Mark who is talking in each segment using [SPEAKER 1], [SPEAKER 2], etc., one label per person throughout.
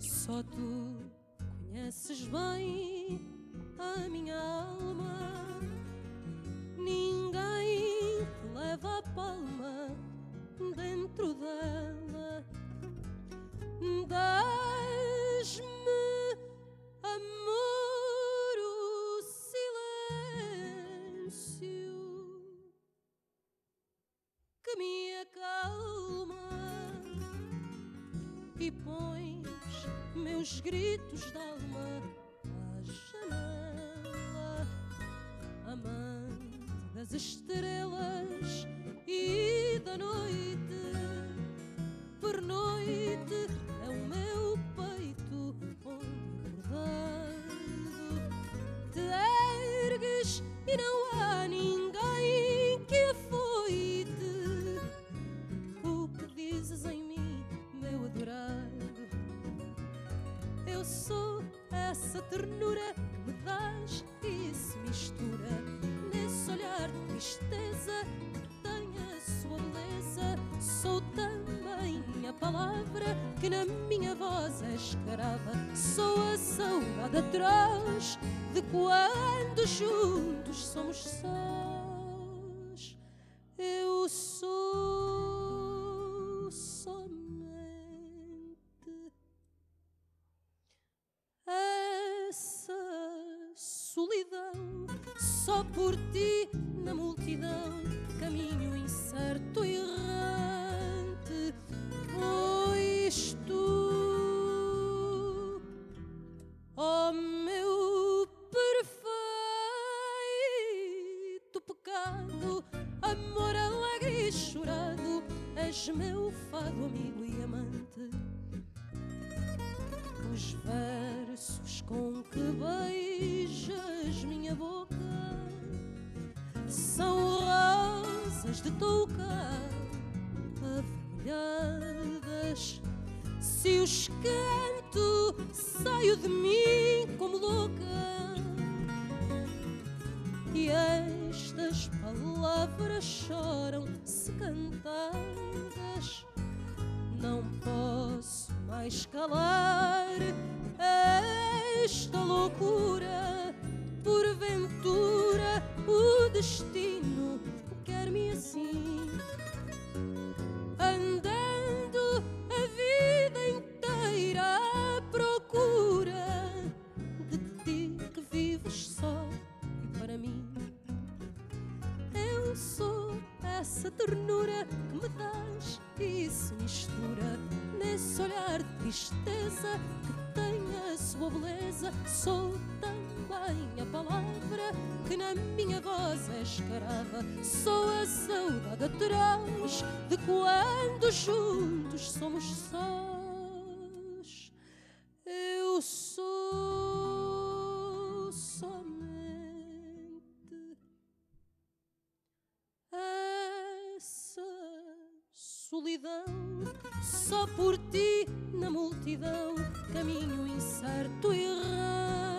[SPEAKER 1] Só tu conheces bem a minha alma. Ninguém te leva a palma dentro dela. Dás-me amor, o silêncio que me acalma e meus gritos d'alma à janela, amante das estrelas e da noite. Por essa ternura que me dás e se mistura nesse olhar de tristeza que tem a sua beleza. Sou também a palavra que na minha voz é escrava. Sou a saudade atrás de quando juntos somos sós. Eu sou solidão. Só por ti na Se os canto, saio de mim como louca. E estas palavras choram se cantadas. Não posso mais calar esta loucura. Porventura, o destino quer-me assim, Sou também a palavra que na minha voz é escrava. Sou a saudade atrás de quando juntos somos sós. Eu sou somente essa solidão. Só por ti na multidão, caminho incerto e errante.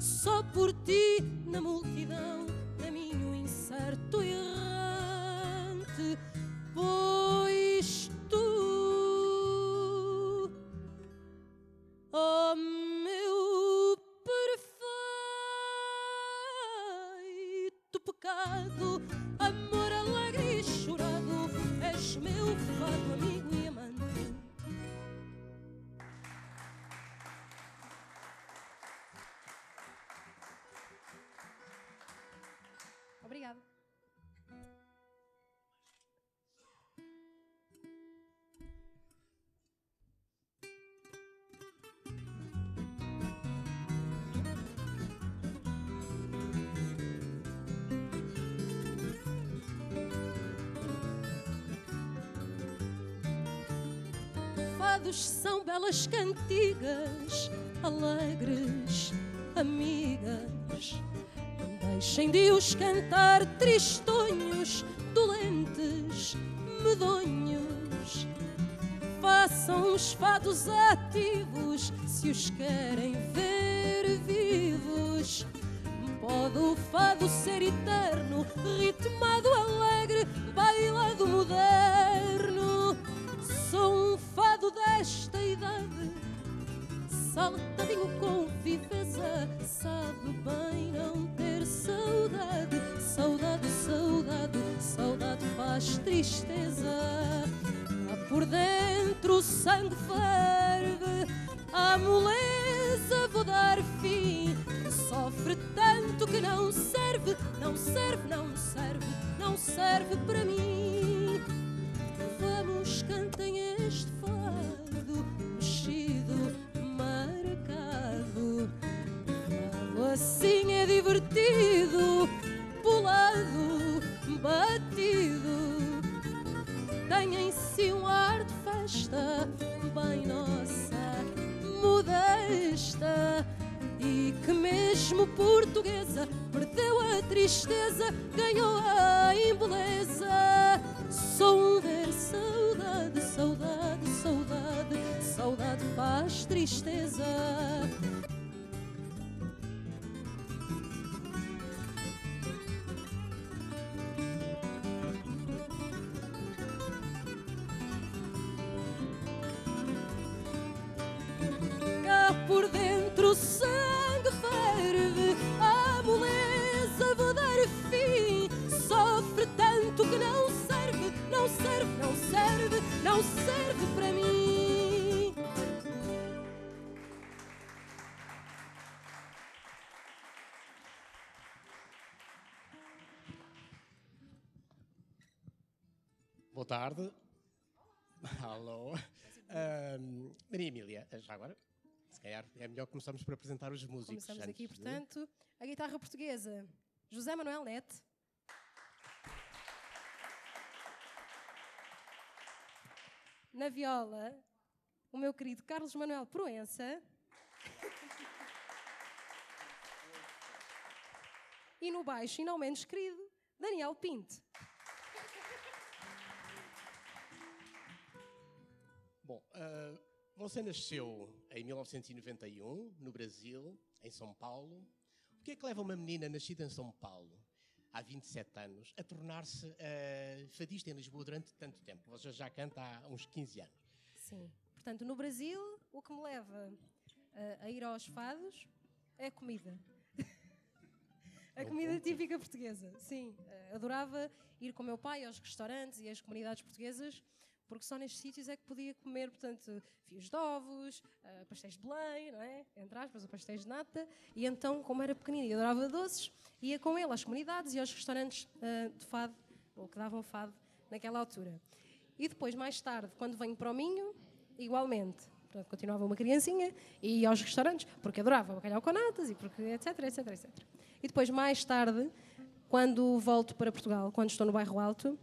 [SPEAKER 1] Só por ti na multidão, caminho incerto e errante. Pois são belas cantigas, alegres amigas. Não deixem de os cantar tristonhos, dolentes, medonhos. Façam os fados ativos se os querem ver vivos. Pode o fado ser eterno, ritmado alegre, bailado moderno. Sou um fado desta idade, saltadinho com viveza. Sabe bem não ter saudade, saudade, saudade, saudade faz tristeza. Lá por dentro o sangue ferve, a moleza vou dar fim. Sofre tanto que não serve, não serve, não serve, não serve para mim. Tristeza, ganhou a embeleza. Sou um ver saudade, saudade, saudade, saudade faz tristeza.
[SPEAKER 2] Boa tarde. Alô. Ahm, Maria Emília, já agora, se calhar é melhor começarmos por apresentar os músicos.
[SPEAKER 1] Começamos aqui, portanto, a guitarra portuguesa, José Manuel Nete. Na viola, o meu querido Carlos Manuel Proença. E no baixo, e não menos querido, Daniel Pinto.
[SPEAKER 2] Bom, ah, você nasceu em 1991, no Brasil, em São Paulo. O que é que leva uma menina nascida em São Paulo, há 27 anos, a tornar-se ah, fadista em Lisboa durante tanto tempo? Você já canta há uns 15 anos.
[SPEAKER 1] Sim. Portanto, no Brasil, o que me leva eh, a ir aos fados é a comida. a comida típica portuguesa. Sim. Adorava ir com o meu pai aos restaurantes e às comunidades portuguesas, porque só nestes sítios é que podia comer, portanto, fios de ovos, eh, pastéis de Belém, não é? Entre aspas, ou pastéis de nata. E então, como era pequenina e adorava doces, ia com ele às comunidades e aos restaurantes eh, de fado, ou que davam fado naquela altura. E depois, mais tarde, quando venho para o Minho, igualmente. Portanto, continuava uma criancinha e ia aos restaurantes, porque adorava bacalhau com natas e porque etc, etc, etc. E depois, mais tarde, quando volto para Portugal, quando estou no bairro Alto,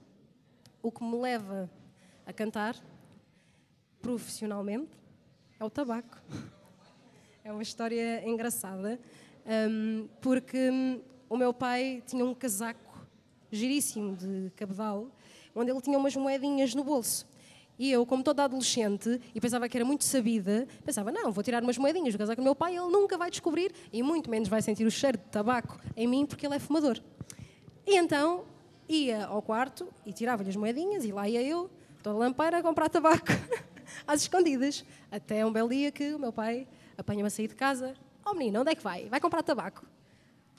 [SPEAKER 1] o que me leva a cantar profissionalmente é o tabaco. É uma história engraçada, hum, porque hum, o meu pai tinha um casaco giríssimo de cabedal, onde ele tinha umas moedinhas no bolso. E eu, como toda adolescente, e pensava que era muito sabida, pensava, não, vou tirar umas moedinhas do casaco do meu pai, ele nunca vai descobrir, e muito menos vai sentir o cheiro de tabaco em mim, porque ele é fumador. E então, ia ao quarto e tirava-lhe as moedinhas, e lá ia eu, toda lampeira, a comprar tabaco, às escondidas. Até um belo dia que o meu pai apanha-me a sair de casa. Oh menino, onde é que vai? Vai comprar tabaco.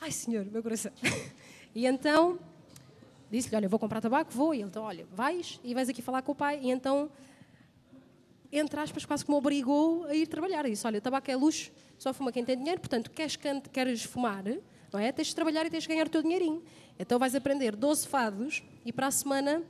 [SPEAKER 1] Ai senhor, meu coração. E então disse-lhe, olha, vou comprar tabaco, vou. E ele, então, olha, vais e vais aqui falar com o pai. E então, entre aspas, quase que me obrigou a ir trabalhar. E disse, olha, tabaco é luxo, só fuma quem tem dinheiro, portanto, queres, queres fumar, não é? Tens de trabalhar e tens de ganhar o teu dinheirinho. Então vais aprender 12 fados e para a semana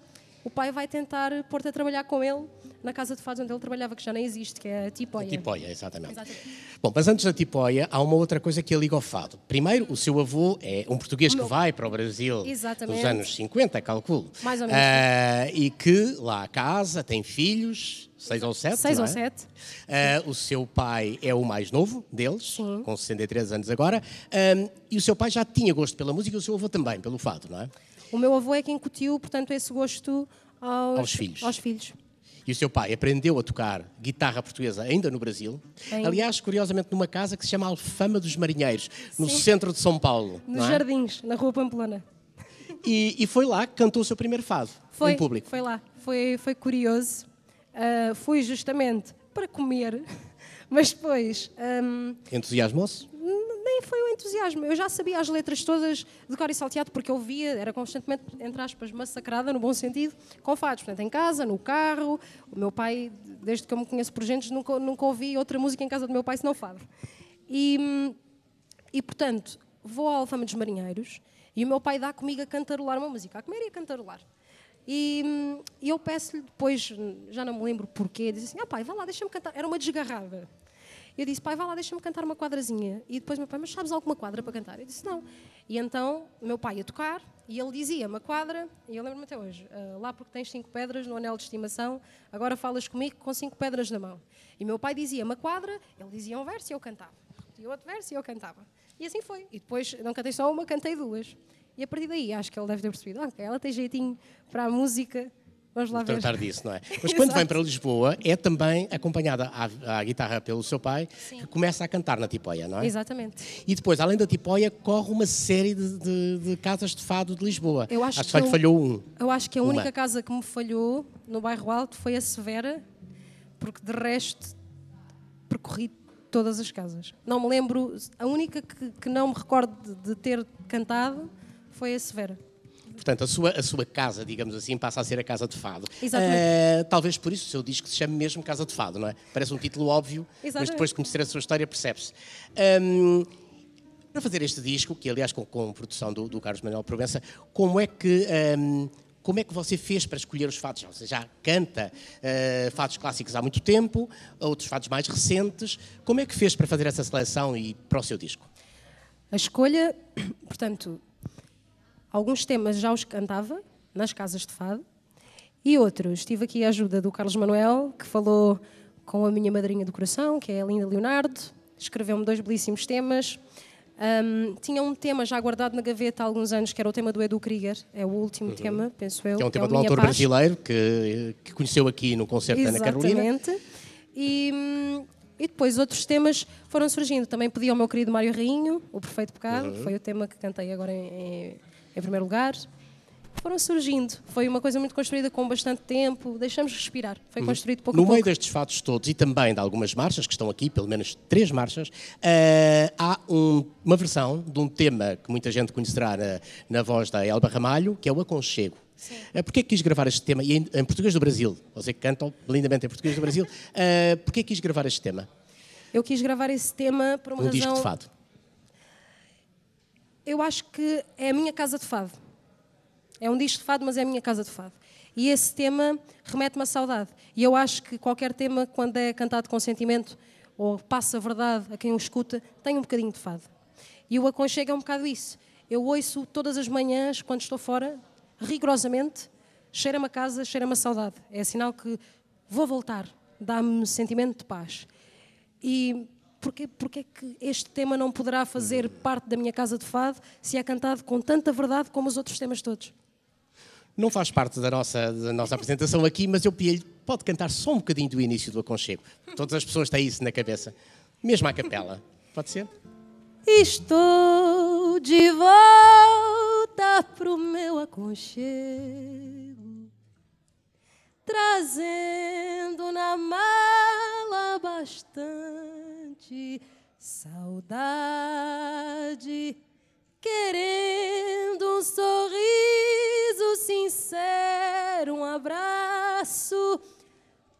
[SPEAKER 1] o pai vai tentar pôr-te a trabalhar com ele na casa de fado onde ele trabalhava, que já nem existe, que é a Tipóia.
[SPEAKER 2] Tipóia, exatamente.
[SPEAKER 1] Exatamente.
[SPEAKER 2] Bom, mas antes da Tipóia, há uma outra coisa que a liga ao fado. Primeiro, o seu avô é um português que vai para o Brasil
[SPEAKER 1] Exatamente.
[SPEAKER 2] nos anos 50, calculo.
[SPEAKER 1] Mais ou menos.
[SPEAKER 2] Ah, e que lá casa, tem filhos, seis ou sete.
[SPEAKER 1] Seis
[SPEAKER 2] não
[SPEAKER 1] ou
[SPEAKER 2] é?
[SPEAKER 1] sete.
[SPEAKER 2] Ah, o seu pai é o mais novo deles,
[SPEAKER 1] Sim.
[SPEAKER 2] com 63 anos agora. Ah, e o seu pai já tinha gosto pela música e o seu avô também, pelo fado, não é?
[SPEAKER 1] O meu avô é que incutiu, portanto, esse gosto aos,
[SPEAKER 2] Aos filhos.
[SPEAKER 1] Aos filhos.
[SPEAKER 2] E o seu pai aprendeu a tocar guitarra portuguesa ainda no Brasil.
[SPEAKER 1] Ainda.
[SPEAKER 2] Aliás, curiosamente, numa casa que se chama Alfama dos Marinheiros, no
[SPEAKER 1] Sim.
[SPEAKER 2] centro de São Paulo.
[SPEAKER 1] Nos
[SPEAKER 2] é?
[SPEAKER 1] jardins, na Rua Pamplona.
[SPEAKER 2] E, e foi lá que cantou o seu primeiro fado,
[SPEAKER 1] Foi,
[SPEAKER 2] em público.
[SPEAKER 1] foi lá. Foi, foi curioso. Ah, fui justamente para comer, mas depois hum,
[SPEAKER 2] Entusiasmou-se?
[SPEAKER 1] Foi o entusiasmo. Eu já sabia as letras todas de cor e salteado, porque eu via, era constantemente, entre aspas, massacrada, no bom sentido, com fados. Portanto, em casa, no carro. O meu pai, desde que eu me conheço por gente, nunca, nunca ouvi outra música em casa do meu pai senão fado. E, e portanto, vou à Alfama dos Marinheiros e o meu pai dá comigo a cantarolar uma música, a comer e a cantarolar. E, e eu peço-lhe depois, já não me lembro porquê, disse assim: Ah, pai, vá lá, deixa-me cantar. Era uma desgarrada. Eu disse: Pai, vá lá, deixa-me cantar uma quadrazinha. E depois meu pai: Mas sabes alguma quadra para cantar? Eu disse: Não. E então meu pai ia tocar e ele dizia: Uma quadra, e eu lembro-me até hoje: "Ah, Lá porque tens cinco pedras no anel de estimação, agora falas comigo com cinco pedras na mão. E meu pai dizia: Uma quadra, ele dizia um verso e eu cantava. E outro verso e eu cantava. E assim foi. E depois não cantei só uma, cantei duas. E a partir daí acho que ele deve ter percebido: ah, ela tem jeitinho para a música, vamos lá ver.
[SPEAKER 2] Tratar disso, não é? Mas quando vem para Lisboa, é também acompanhada à, à guitarra pelo seu pai, que começa a cantar na Tipóia, não é?
[SPEAKER 1] Exatamente.
[SPEAKER 2] E depois, além da Tipóia, corre uma série de, de- de casas de fado de Lisboa.
[SPEAKER 1] Eu acho
[SPEAKER 2] que
[SPEAKER 1] que
[SPEAKER 2] lhe
[SPEAKER 1] eu-
[SPEAKER 2] falhou um.
[SPEAKER 1] Eu acho que a
[SPEAKER 2] Uma.
[SPEAKER 1] única casa que me falhou no bairro Alto foi a Severa, porque de resto percorri todas as casas. Não me lembro, a única que, que não me recordo de, de ter cantado foi a Severa.
[SPEAKER 2] Portanto, a sua, a sua casa, digamos assim, passa a ser a Casa de Fado.
[SPEAKER 1] Exatamente.
[SPEAKER 2] Eh, talvez por isso o seu disco se chame mesmo Casa de Fado, não é? Parece um título óbvio, mas
[SPEAKER 1] Exatamente.
[SPEAKER 2] depois de conhecer a sua história percebe-se. Ahm, para fazer este disco, que aliás com, com produção do, do Carlos Manuel Provença, como é que ahm, como é que você fez para escolher os fados? Você já canta eh, fados clássicos há muito tempo, outros fados mais recentes. Como é que fez para fazer essa seleção e para o seu disco?
[SPEAKER 1] A escolha, portanto, alguns temas já os cantava nas casas de fado e outros. Tive aqui a ajuda do Carlos Manuel, que falou com a minha madrinha do coração, que é a Linda Leonardo, escreveu-me dois belíssimos temas. Ahm, tinha um tema já guardado na gaveta há alguns anos, que era o tema do Edu Krieger, é o último tema, penso eu.
[SPEAKER 2] Que é um tema
[SPEAKER 1] o
[SPEAKER 2] do
[SPEAKER 1] Minha
[SPEAKER 2] autor
[SPEAKER 1] Paz.
[SPEAKER 2] brasileiro que, que conheceu aqui no concerto da Ana Carolina.
[SPEAKER 1] Exatamente. E, depois outros temas foram surgindo. Também pedi ao meu querido Mário Rainho, O Perfeito Pecado,
[SPEAKER 2] Uhum.
[SPEAKER 1] que foi o tema que cantei agora em, em- em primeiro lugar. Foram surgindo. Foi uma coisa muito construída com bastante tempo. Deixamos respirar. Foi construído pouco.
[SPEAKER 2] No
[SPEAKER 1] a
[SPEAKER 2] meio
[SPEAKER 1] pouco.
[SPEAKER 2] destes fatos todos e também de algumas marchas que estão aqui, pelo menos três marchas, eh, há um- uma versão de um tema que muita gente conhecerá na, na voz da Elba Ramalho, que é o Aconchego. Uh, Porquê que quis gravar este tema? E em, em português do Brasil, você que canta lindamente em português do Brasil, uh, porquê que quis gravar este tema?
[SPEAKER 1] Eu quis gravar esse tema por uma
[SPEAKER 2] Um
[SPEAKER 1] razão.
[SPEAKER 2] disco de fado.
[SPEAKER 1] Eu acho que é a minha casa de fado. É um disco de fado, mas é a minha casa de fado. E esse tema remete-me à saudade. E eu acho que qualquer tema, quando é cantado com sentimento ou passa a verdade a quem o escuta, tem um bocadinho de fado. E o aconchego é um bocado isso. Eu ouço todas as manhãs, quando estou fora, rigorosamente, cheira-me a casa, cheira-me a saudade. É sinal que vou voltar, dá-me sentimento de paz. E porquê, porquê é que este tema não poderá fazer parte da minha casa de fado se é cantado com tanta verdade como os outros temas todos?
[SPEAKER 2] Não faz parte da nossa, da nossa apresentação aqui, mas eu pedi-lhe, pode cantar só um bocadinho do início do Aconchego. Todas as pessoas têm isso na cabeça. Mesmo à capela. Pode ser?
[SPEAKER 1] Estou de volta pro meu aconchego, trazendo na mala bastante saudade, querendo um sorriso sincero, um abraço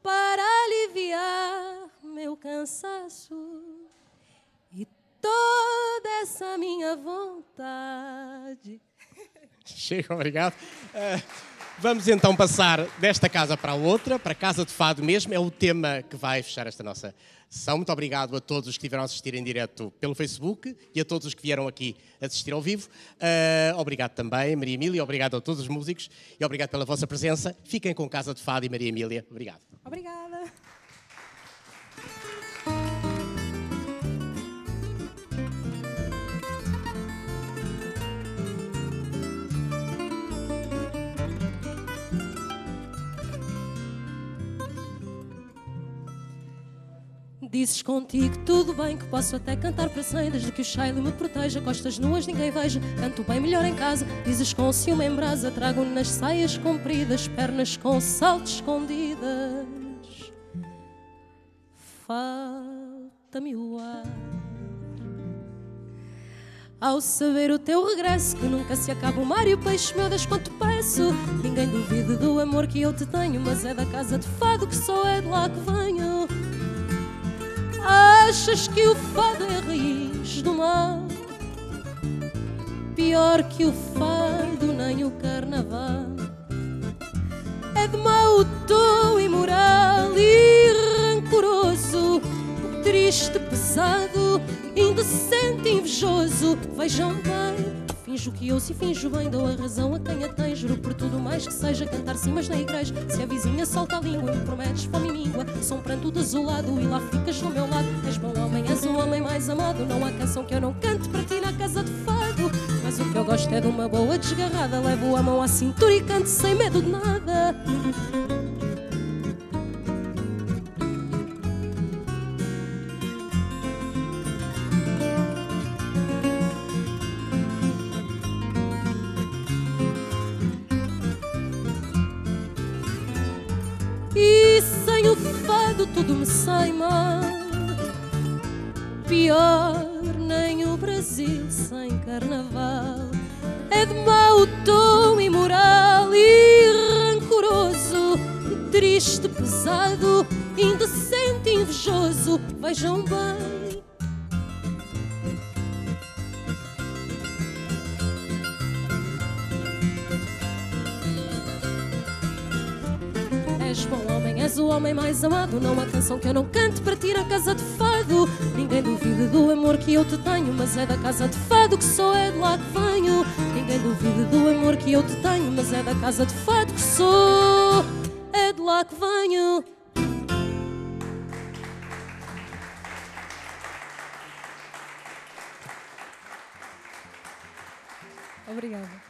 [SPEAKER 1] para aliviar meu cansaço. E toda essa minha vontade.
[SPEAKER 2] Chega, obrigado. Eh, Vamos então passar desta casa para a outra, para a Casa de Fado mesmo. É o tema que vai fechar esta nossa sessão. Muito obrigado a todos os que estiveram a assistir em direto pelo Facebook e a todos os que vieram aqui assistir ao vivo. Uh, obrigado também, Maria Emília. Obrigado a todos os músicos e obrigado pela vossa presença. Fiquem com Casa de Fado e Maria Emília. Obrigado.
[SPEAKER 1] Obrigada. Dizes contigo tudo bem, que posso até cantar para cem, desde que o Shiley me proteja, costas nuas ninguém veja, canto bem melhor em casa. Dizes com ciúme em brasa, trago nas saias compridas, pernas com saltos escondidas. Falta-me o ar. Ao saber o teu regresso, que nunca se acaba o mar e o peixe meu das quanto peço. Ninguém duvide do amor que eu te tenho, mas é da casa de fado que só é de lá que venho. Achas que o fado é raiz do mal? Pior que o fado, nem o carnaval. É de mau tom imoral e rancoroso, triste, pesado, indecente, invejoso. Vejam bem Finjo que eu se finjo bem, dou a razão a quem a tem. Juro por tudo mais que seja cantar cimas na igreja. Se a vizinha solta a língua, me prometes fome e míngua. Sou um pranto desolado e lá ficas do meu lado. És bom homem, és o homem mais amado. Não há canção que eu não cante para ti na casa de fado. Mas o que eu gosto é de uma boa desgarrada. Levo a mão à cintura e canto sem medo de nada. Tudo me sai mal. Pior nem o Brasil sem carnaval. É de mau tom imoral e rancoroso, triste, pesado, indecente, invejoso. Vejam bem és bom homem, és o homem mais amado. Não há canção que eu não cante para ti na casa de fado. Ninguém duvida do amor que eu te tenho, mas é da casa de fado que sou, é de lá que venho. Ninguém duvida do amor que eu te tenho, mas é da casa de fado que sou, é de lá que venho. Obrigada.